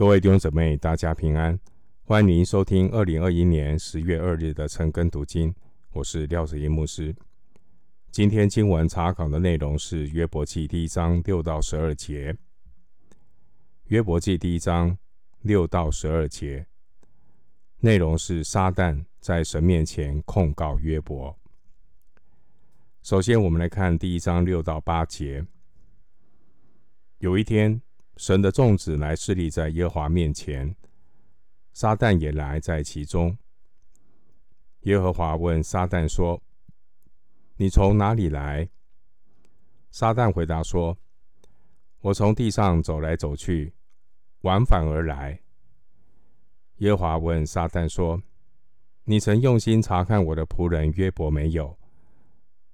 各位弟兄姊妹，大家平安！欢迎您收听二零二一年十月二日的晨更读经，我是廖子英牧师。今天经文查考的内容是约伯记第一章六到十二节。约伯记第一章六到十二节内容是撒旦在神面前控告约伯。首先，我们来看第一章六到八节。有一天，神的众子来侍立在耶和华面前，撒旦也来在其中。耶和华问撒旦说：“你从哪里来？”撒旦回答说：“我从地上走来走去，往返而来。”耶和华问撒旦说：“你曾用心察看我的仆人约伯没有？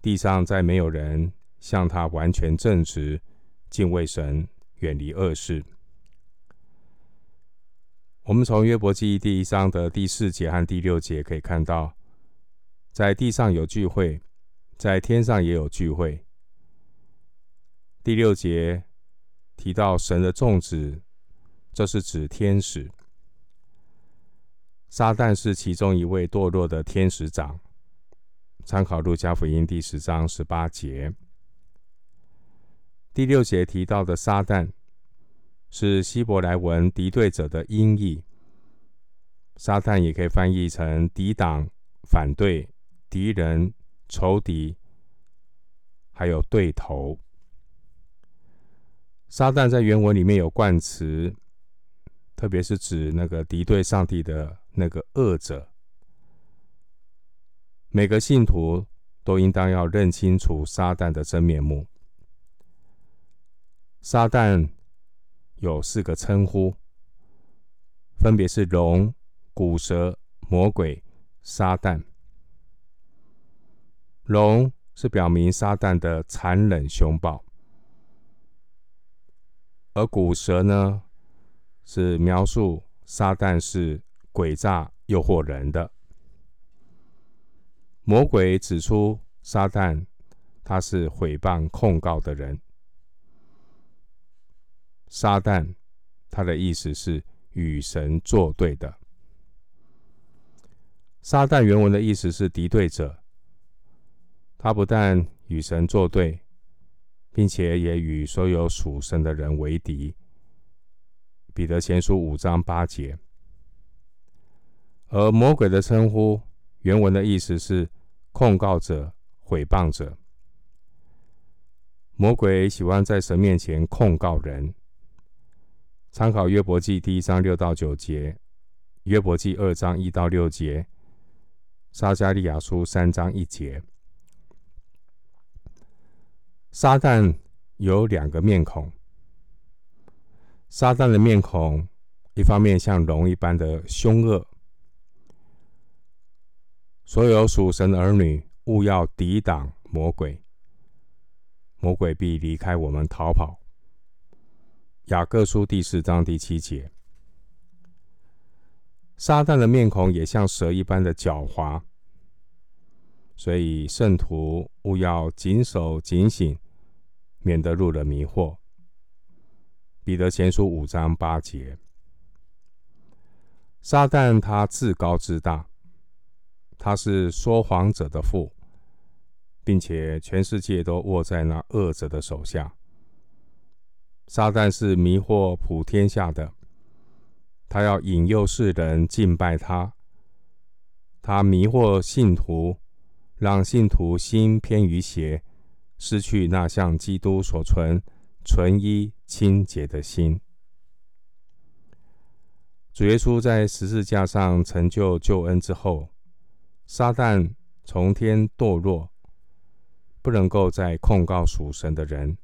地上再没有人像他完全正直，敬畏神。”远离恶事。我们从约伯记第一章的第四节和第六节可以看到，在地上有聚会，在天上也有聚会。第六节提到神的众子，这是指天使。撒旦是其中一位堕落的天使长。参考路加福音第十章十八节。第六节提到的撒旦是希伯来文敌对者的音译，撒旦也可以翻译成抵挡、反对、敌人、仇敌，还有对头。撒旦在原文里面有冠词，特别是指那个敌对上帝的那个恶者。每个信徒都应当要认清楚撒旦的真面目。撒旦有四个称呼，分别是龙、古蛇、魔鬼、撒旦。龙是表明撒旦的残忍凶暴，而古蛇呢，是描述撒旦是诡诈诱惑人的。魔鬼指出撒旦他是毁谤控告的人。撒旦，他的意思是与神作对的。撒旦原文的意思是敌对者，他不但与神作对，并且也与所有属神的人为敌。彼得前书五章八节。而魔鬼的称呼，原文的意思是控告者、诽谤者。魔鬼喜欢在神面前控告人。参考约伯记第一章六到九节，约伯记二章一到六节，撒迦利亚书三章一节。撒旦有两个面孔。撒旦的面孔，一方面像龙一般的凶恶。所有属神的儿女，务要抵挡魔鬼，魔鬼必离开我们逃跑。雅各书第四章第七节，撒旦的面孔也像蛇一般的狡猾，所以圣徒务要谨守警醒，免得入了迷惑。彼得前书五章八节，撒旦他自高自大，他是说谎者的父，并且全世界都握在那恶者的手下。撒旦是迷惑普天下的，他要引诱世人敬拜他。他迷惑信徒，让信徒心偏于邪，失去那向基督所存纯一清洁的心。主耶稣在十字架上成就救恩之后，撒旦从天堕落，不能够再控告属神的人。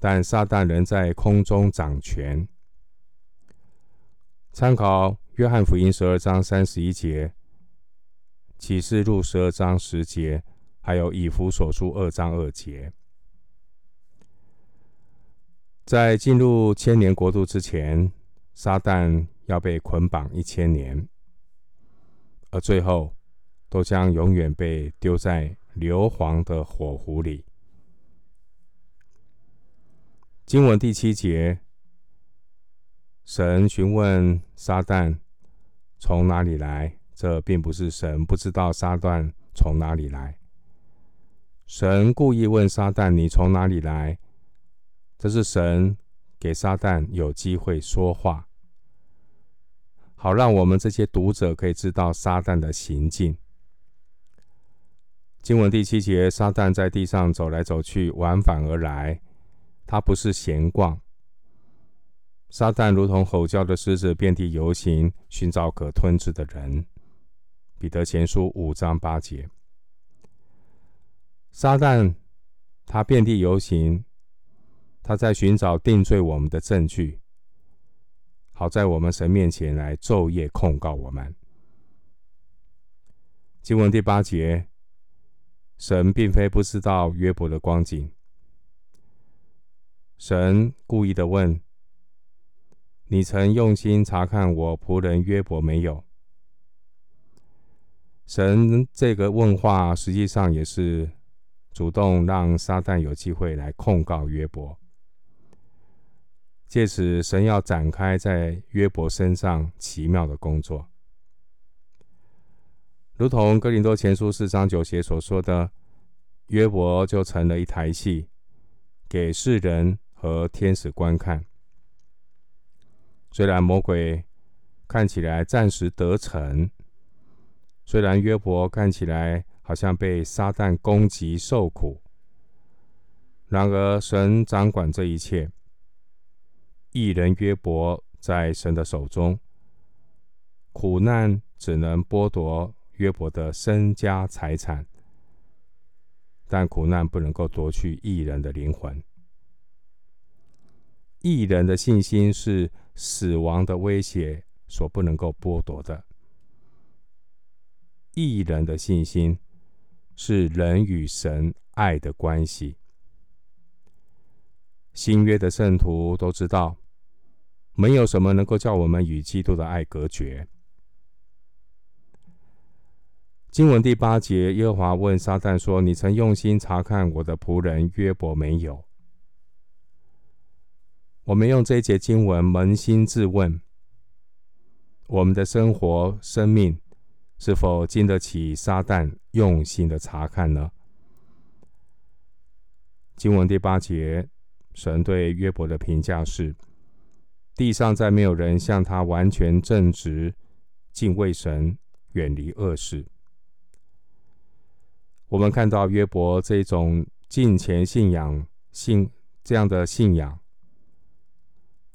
但撒旦仍在空中掌权。参考约翰福音十二章三十一节、启示录十二章十节，还有以弗所书二章二节。在进入千年国度之前，撒旦要被捆绑一千年，而最后都将永远被丢在硫磺的火湖里。经文第七节神询问撒旦从哪里来，这并不是神不知道撒旦从哪里来。神故意问撒旦：“你从哪里来？”这是神给撒旦有机会说话，好让我们这些读者可以知道撒旦的行径。经文第七节，撒旦在地上走来走去，往返而来，他不是闲逛。撒旦如同吼叫的狮子，遍地游行，寻找可吞吃的人。彼得前书五章八节。撒旦他遍地游行，他在寻找定罪我们的证据，好在我们神面前来昼夜控告我们。经文第八节，神并非不知道约伯的光景，神故意的问：“你曾用心查看我仆人约伯没有？”神这个问话，实际上也是。主动让撒旦有机会来控告约伯，借此神要展开在约伯身上奇妙的工作，如同哥林多前书四章九节所说的，约伯就成了一台戏，给世人和天使观看。虽然魔鬼看起来暂时得逞，虽然约伯看起来。好像被撒旦攻击受苦，然而神掌管这一切。义人约伯在神的手中，苦难只能剥夺约伯的身家财产，但苦难不能够夺去义人的灵魂。义人的信心是死亡的威胁所不能够剥夺的，义人的信心。是人与神爱的关系。新约的圣徒都知道，没有什么能够叫我们与基督的爱隔绝。经文第八节，耶和华问撒旦说：“你曾用心查看我的仆人约伯没有？”我们用这一节经文扪心自问：我们的生活、生命。是否经得起撒旦用心的查看呢？经文第八节，神对约伯的评价是：地上再没有人像他完全正直、敬畏神、远离恶事。我们看到约伯这种敬虔信仰、信这样的信仰，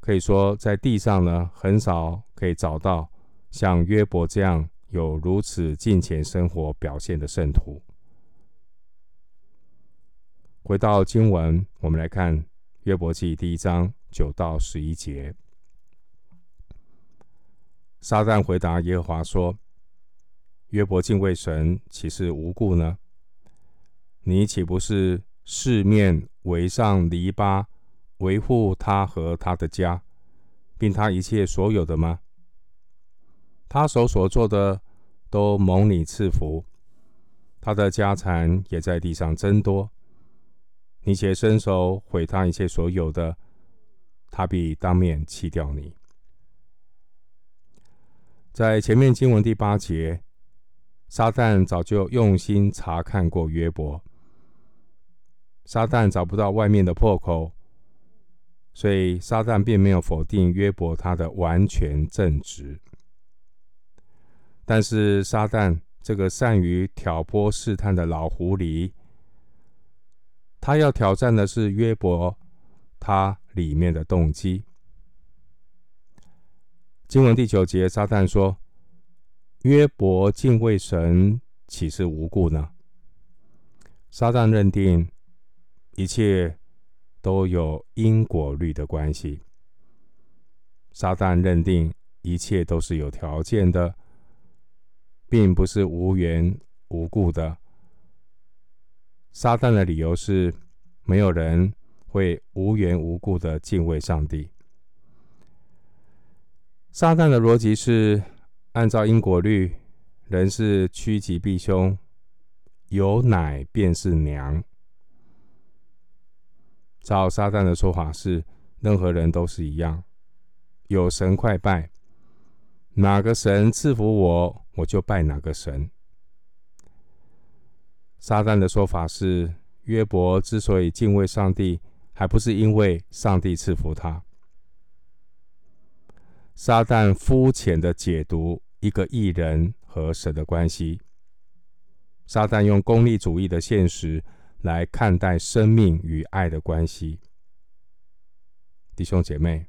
可以说在地上呢，很少可以找到像约伯这样。有如此敬虔生活表现的圣徒。回到经文，我们来看约伯记第一章九到十一节。撒旦回答耶和华说：“约伯敬畏神，岂是无故呢？你岂不是四面围上篱笆，维护他和他的家，并他一切所有的吗？他手所做的。”都蒙你赐福，他的家产也在地上增多。你且伸手毁他一切所有的，他必当面弃掉你。在前面经文第八节，撒旦早就用心查看过约伯，撒旦找不到外面的破口，所以撒旦并没有否定约伯他的完全正直。但是撒旦这个善于挑拨试探的老狐狸，他要挑战的是约伯他里面的动机。经文第九节，撒旦说：“约伯敬畏神，岂是无故呢？”撒旦认定一切都有因果律的关系。撒旦认定一切都是有条件的。并不是无缘无故的。撒旦的理由是，没有人会无缘无故的敬畏上帝。撒旦的逻辑是，按照因果律，人是趋吉避凶，有奶便是娘。照撒旦的说法是，任何人都是一样，有神快拜，哪个神赐福我，我就拜哪个神。撒旦的说法是，约伯之所以敬畏上帝，还不是因为上帝赐福他。撒旦肤浅的解读一个义人和神的关系。撒旦用功利主义的现实来看待生命与爱的关系。弟兄姐妹，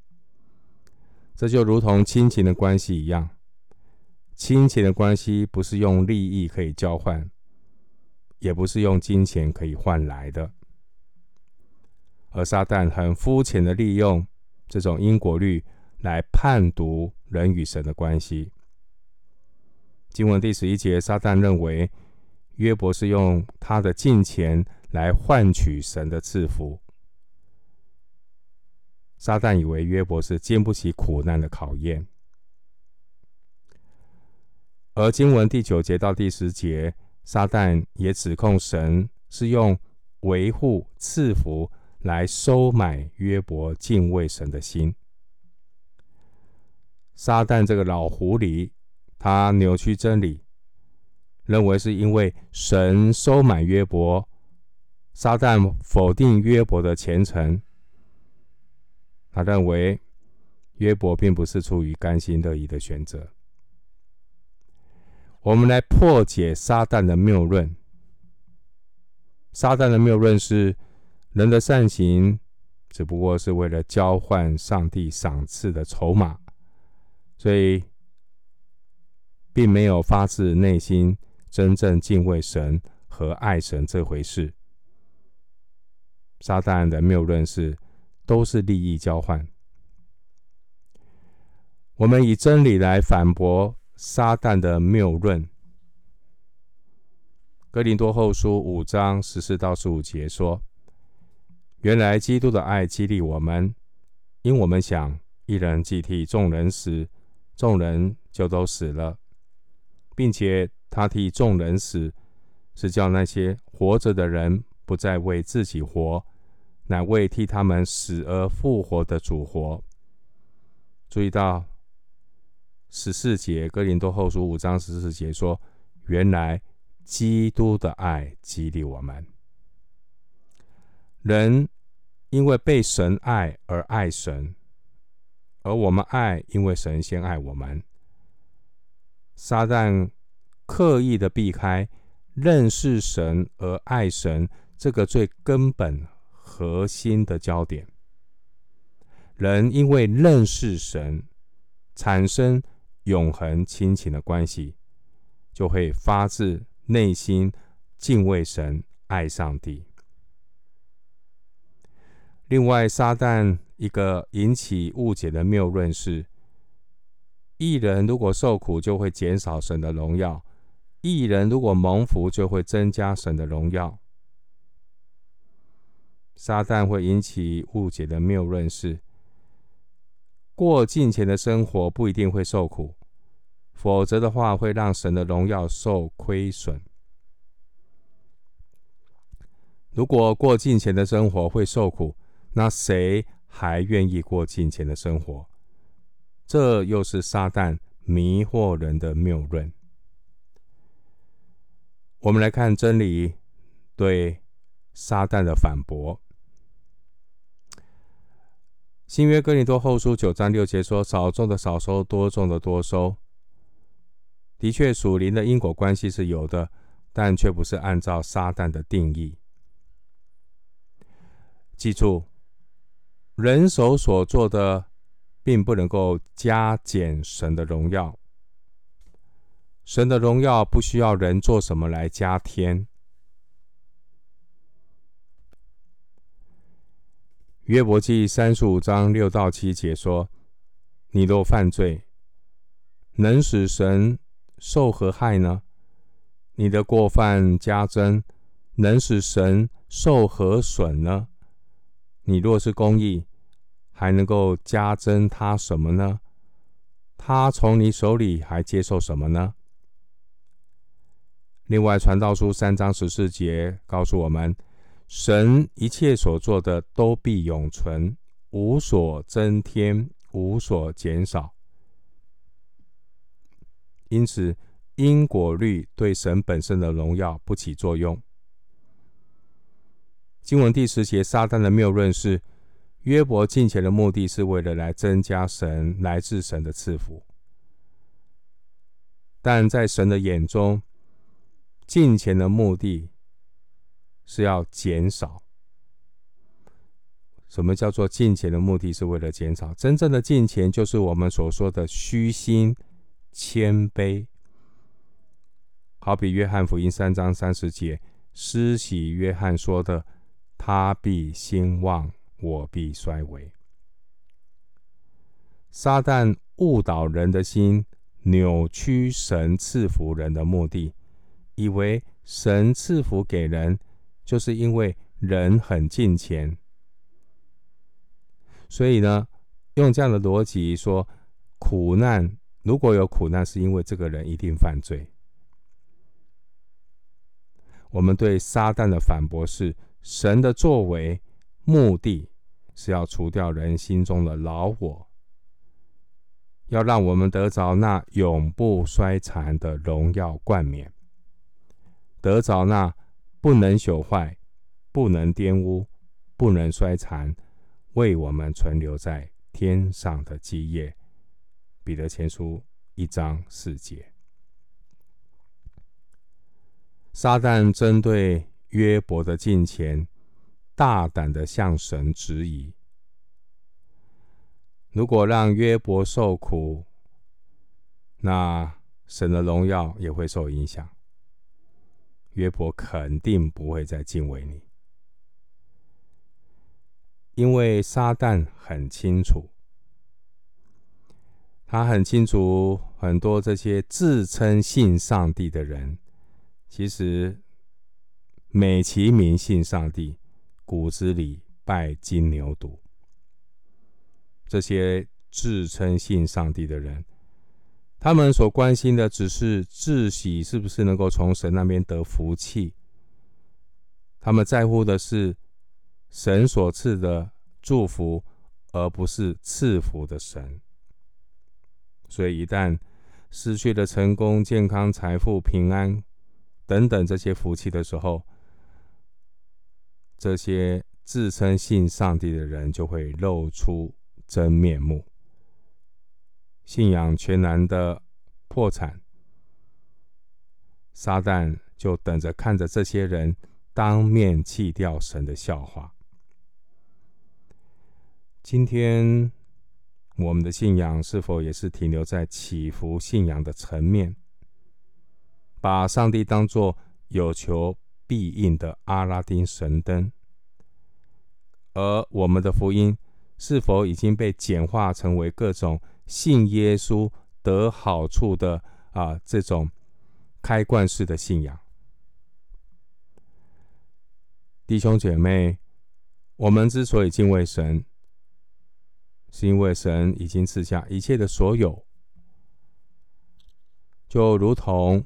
这就如同亲情的关系一样，亲情的关系不是用利益可以交换，也不是用金钱可以换来的。而撒旦很肤浅的利用这种因果律来判读人与神的关系。经文第十一节，撒旦认为约伯是用他的金钱来换取神的赐福。撒旦以为约伯是经不起苦难的考验，而经文第九节到第十节，撒旦也指控神是用维护赐福来收买约伯敬畏神的心。撒旦这个老狐狸，他扭曲真理，认为是因为神收买约伯，撒旦否定约伯的虔诚。他认为约伯并不是出于甘心乐意的选择。我们来破解撒旦的谬论。撒旦的谬论是人的善行只不过是为了交换上帝赏赐的筹码，所以并没有发自内心真正敬畏神和爱神这回事。撒旦的谬论是。都是利益交换。我们以真理来反驳撒旦的谬论。哥林多后书五章十四到十五节说：“原来基督的爱激励我们，因我们想，一人既替众人死，众人就都死了，并且他替众人死，是叫那些活着的人不再为自己活。”乃为替他们死而复活的主活。注意到十四节，哥林多后书五章十四节说：“原来基督的爱激励我们，人因为被神爱而爱神，而我们爱，因为神先爱我们。撒旦刻意的避开认识神而爱神这个最根本。”核心的焦点，人因为认识神，产生永恒亲情的关系，就会发自内心敬畏神、爱上帝。另外，撒旦一个引起误解的谬论是：义人如果受苦，就会减少神的荣耀；义人如果蒙福，就会增加神的荣耀。撒旦会引起误解的谬论是：过境前的生活不一定会受苦，否则的话会让神的荣耀受亏损。如果过境前的生活会受苦，那谁还愿意过境前的生活？这又是撒旦迷惑人的谬论。我们来看真理对撒旦的反驳。新约哥林多后书九章六节说：“少种的少收，多种的多收。”的确，属灵的因果关系是有的，但却不是按照撒旦的定义。记住，人手所做的，并不能够加减神的荣耀。神的荣耀不需要人做什么来加添。约伯记三十五章六到七节说：“你若犯罪，能使神受何害呢？你的过犯加增，能使神受何损呢？你若是公义，还能够加增他什么呢？他从你手里还接受什么呢？”另外，传道书三章十四节告诉我们。神一切所做的都必永存，无所增添，无所减少。因此，因果律对神本身的荣耀不起作用。经文第十节，撒旦的谬论是约伯进前的目的是为了来增加神来自神的赐福，但在神的眼中，进前的目的是要减少。什么叫做进钱的目的是为了减少？真正的进钱就是我们所说的虚心。谦卑，好比约翰福音三章三十节，施洗约翰说的：“他必兴旺，我必衰微。”撒旦误导人的心，扭曲神赐福人的目的，以为神赐福给人，就是因为人很敬虔。所以呢，用这样的逻辑说，苦难。如果有苦难，是因为这个人一定犯罪。我们对撒旦的反驳是：神的作为目的是要除掉人心中的老我，要让我们得着那永不衰残的荣耀冠冕，得着那不能朽坏、不能玷污、不能衰残，为我们存留在天上的基业。彼得前书一章四节，撒旦针对约伯的近前，大胆的向神质疑：如果让约伯受苦，那神的荣耀也会受影响。约伯肯定不会再敬畏你，因为撒旦很清楚。他很清楚，很多这些自称信上帝的人，其实美其名信上帝，骨子里拜金牛犊。这些自称信上帝的人，他们所关心的只是自己是不是能够从神那边得福气，他们在乎的是神所赐的祝福，而不是赐福的神。所以，一旦失去了成功、健康、财富、平安等等这些福气的时候，这些自称信上帝的人就会露出真面目，信仰全然的破产。撒旦就等着看着这些人当面弃掉神的笑话。今天。我们的信仰是否也是停留在祈福信仰的层面，把上帝当作有求必应的阿拉丁神灯？而我们的福音是否已经被简化成为各种信耶稣得好处的啊这种开罐式的信仰？弟兄姐妹，我们之所以敬畏神。是因为神已经赐下一切的所有，就如同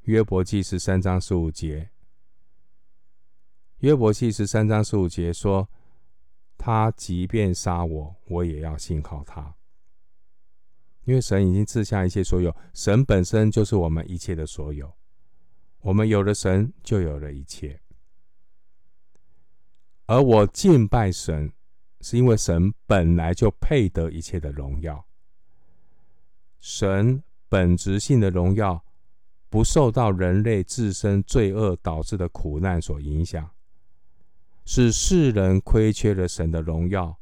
约伯记十三章十五节，约伯记十三章十五节说：“他即便杀我，我也要信靠他。”因为神已经赐下一切所有，神本身就是我们一切的所有，我们有了神，就有了一切。而我敬拜神。是因为神本来就配得一切的荣耀，神本质性的荣耀不受到人类自身罪恶导致的苦难所影响，是世人亏缺了神的荣耀，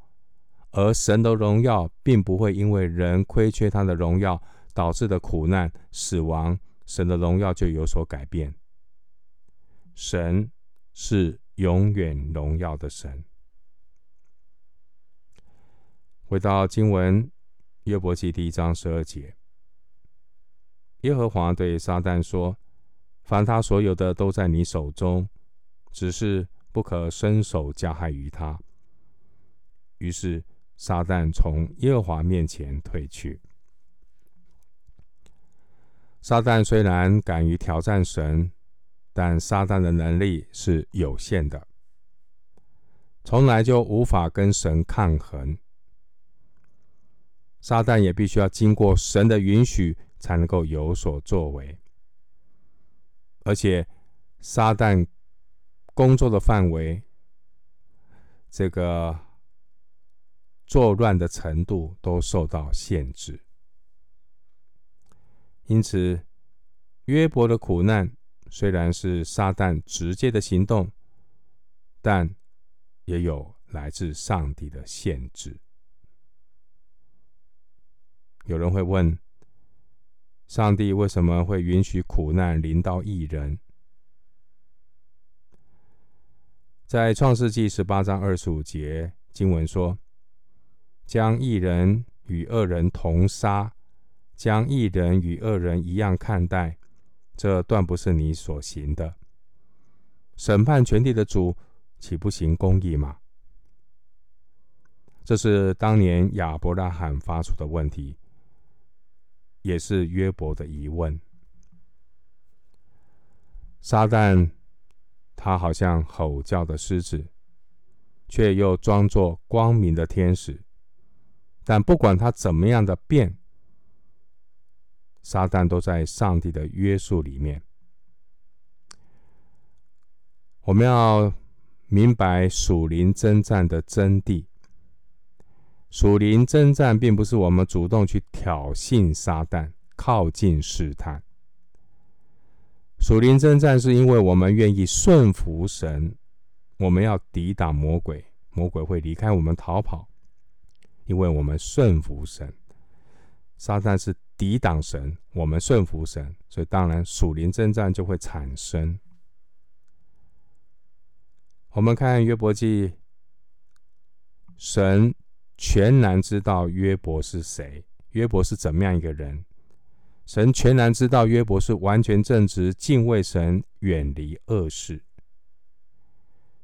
而神的荣耀并不会因为人亏缺他的荣耀导致的苦难、死亡，神的荣耀就有所改变。神是永远荣耀的神。回到经文，约伯记第一章十二节，耶和华对撒旦说：“凡他所有的都在你手中，只是不可伸手加害于他。”于是撒旦从耶和华面前退去。撒旦虽然敢于挑战神，但撒旦的能力是有限的，从来就无法跟神抗衡。撒旦也必须要经过神的允许才能够有所作为，而且撒旦工作的范围，这个作乱的程度都受到限制。因此，约伯的苦难虽然是撒旦直接的行动，但也有来自上帝的限制。有人会问：上帝为什么会允许苦难临到义人？在创世纪十八章二十五节经文说：“将一人与二人同杀，将一人与二人一样看待，这断不是你所行的。审判全地的主岂不行公义吗？”这是当年亚伯拉罕发出的问题。也是约伯的疑问。撒旦，他好像吼叫的狮子，却又装作光明的天使。但不管他怎么样的变，撒旦都在上帝的约束里面。我们要明白属灵征战的真谛。属灵征战并不是我们主动去挑衅撒旦、靠近试探。属灵征战是因为我们愿意顺服神，我们要抵挡魔鬼，魔鬼会离开我们逃跑，因为我们顺服神。撒旦是抵挡神，我们顺服神，所以当然属灵征战就会产生。我们看约伯记，神。全然知道约伯是谁，约伯是怎么样一个人。神全然知道约伯是完全正直、敬畏神、远离恶事。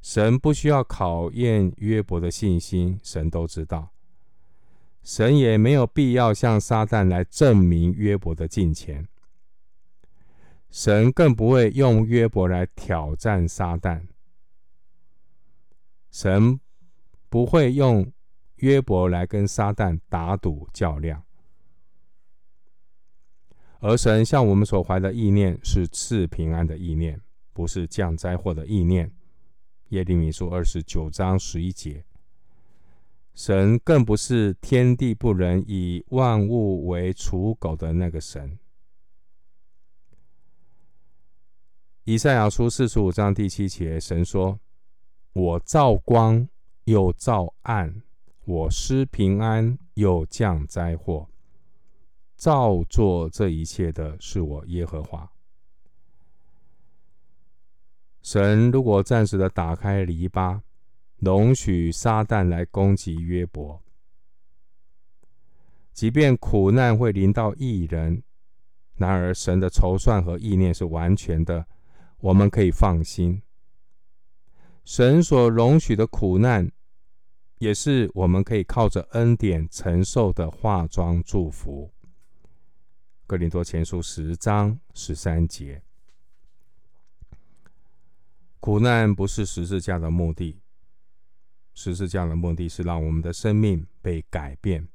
神不需要考验约伯的信心，神都知道。神也没有必要向撒旦来证明约伯的敬虔。神更不会用约伯来挑战撒旦。神不会用。约伯来跟撒旦打赌较量，而神向我们所怀的意念是赐平安的意念，不是降灾祸的意念。耶利米书二十九章十一节，神更不是天地不仁、以万物为刍狗的那个神。以赛亚书四十五章第七节，神说：“我造光，又造暗。”我施平安，又降灾祸，造作这一切的是我耶和华。神如果暂时的打开篱笆，容许撒旦来攻击约伯，即便苦难会临到义人，然而神的筹算和意念是完全的，我们可以放心。神所容许的苦难。也是我们可以靠着恩典承受的化妆祝福。哥林多前书十章十三节，苦难不是十字架的目的，十字架的目的是让我们的生命被改变，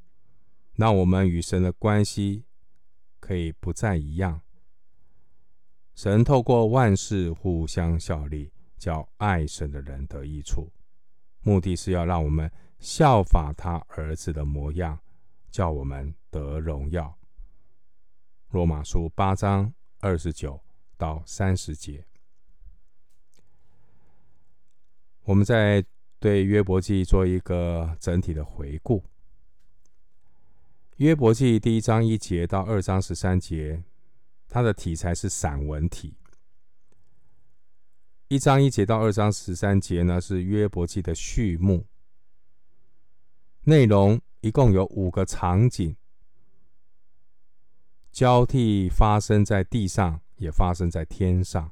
让我们与神的关系可以不再一样。神透过万事互相效力，叫爱神的人得益处。目的是要让我们效法他儿子的模样，叫我们得荣耀。罗马书八章二十九到三十节，我们在对约伯记做一个整体的回顾。约伯记第一章一节到二章十三节，它的题材是散文体。一章一节到二章十三节呢，是约伯记的序幕，内容一共有五个场景，交替发生在地上，也发生在天上。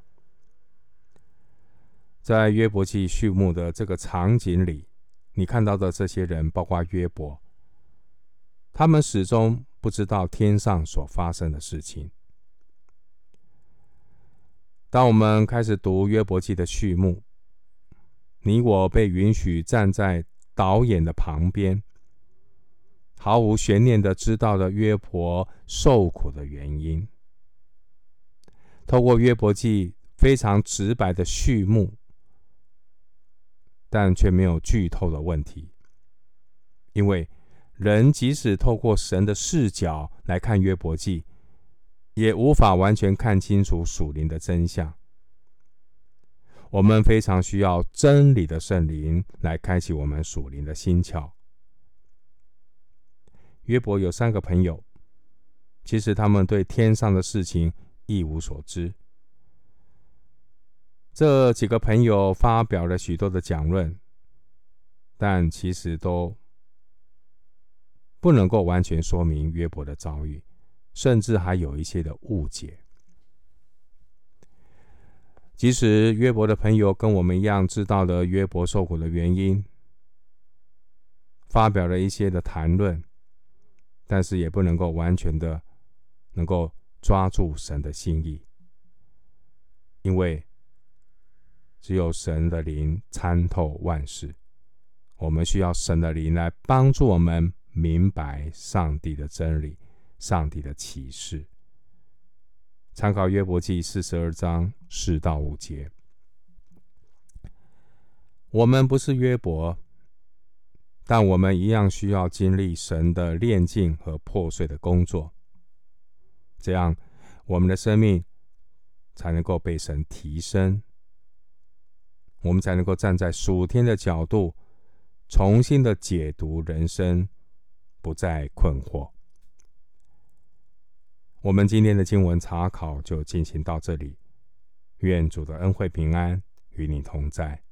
在约伯记序幕的这个场景里，你看到的这些人，包括约伯，他们始终不知道天上所发生的事情。当我们开始读约伯记的序幕，你我被允许站在导演的旁边，毫无悬念的知道了约伯受苦的原因。透过约伯记非常直白的序幕，但却没有剧透的问题，因为人即使透过神的视角来看约伯记，也无法完全看清楚属灵的真相。我们非常需要真理的圣灵来开启我们属灵的心窍。约伯有三个朋友，其实他们对天上的事情一无所知。这几个朋友发表了许多的讲论，但其实都不能够完全说明约伯的遭遇，甚至还有一些的误解。即使约伯的朋友跟我们一样知道了约伯受苦的原因，发表了一些的谈论，但是也不能够完全的能够抓住神的心意，因为只有神的灵参透万事，我们需要神的灵来帮助我们明白上帝的真理、上帝的启示。参考约伯记四十二章四到五节。我们不是约伯，但我们一样需要经历神的炼净和破碎的工作，这样我们的生命才能够被神提升，我们才能够站在属天的角度，重新的解读人生，不再困惑。我们今天的经文查考就进行到这里，愿主的恩惠平安与你同在。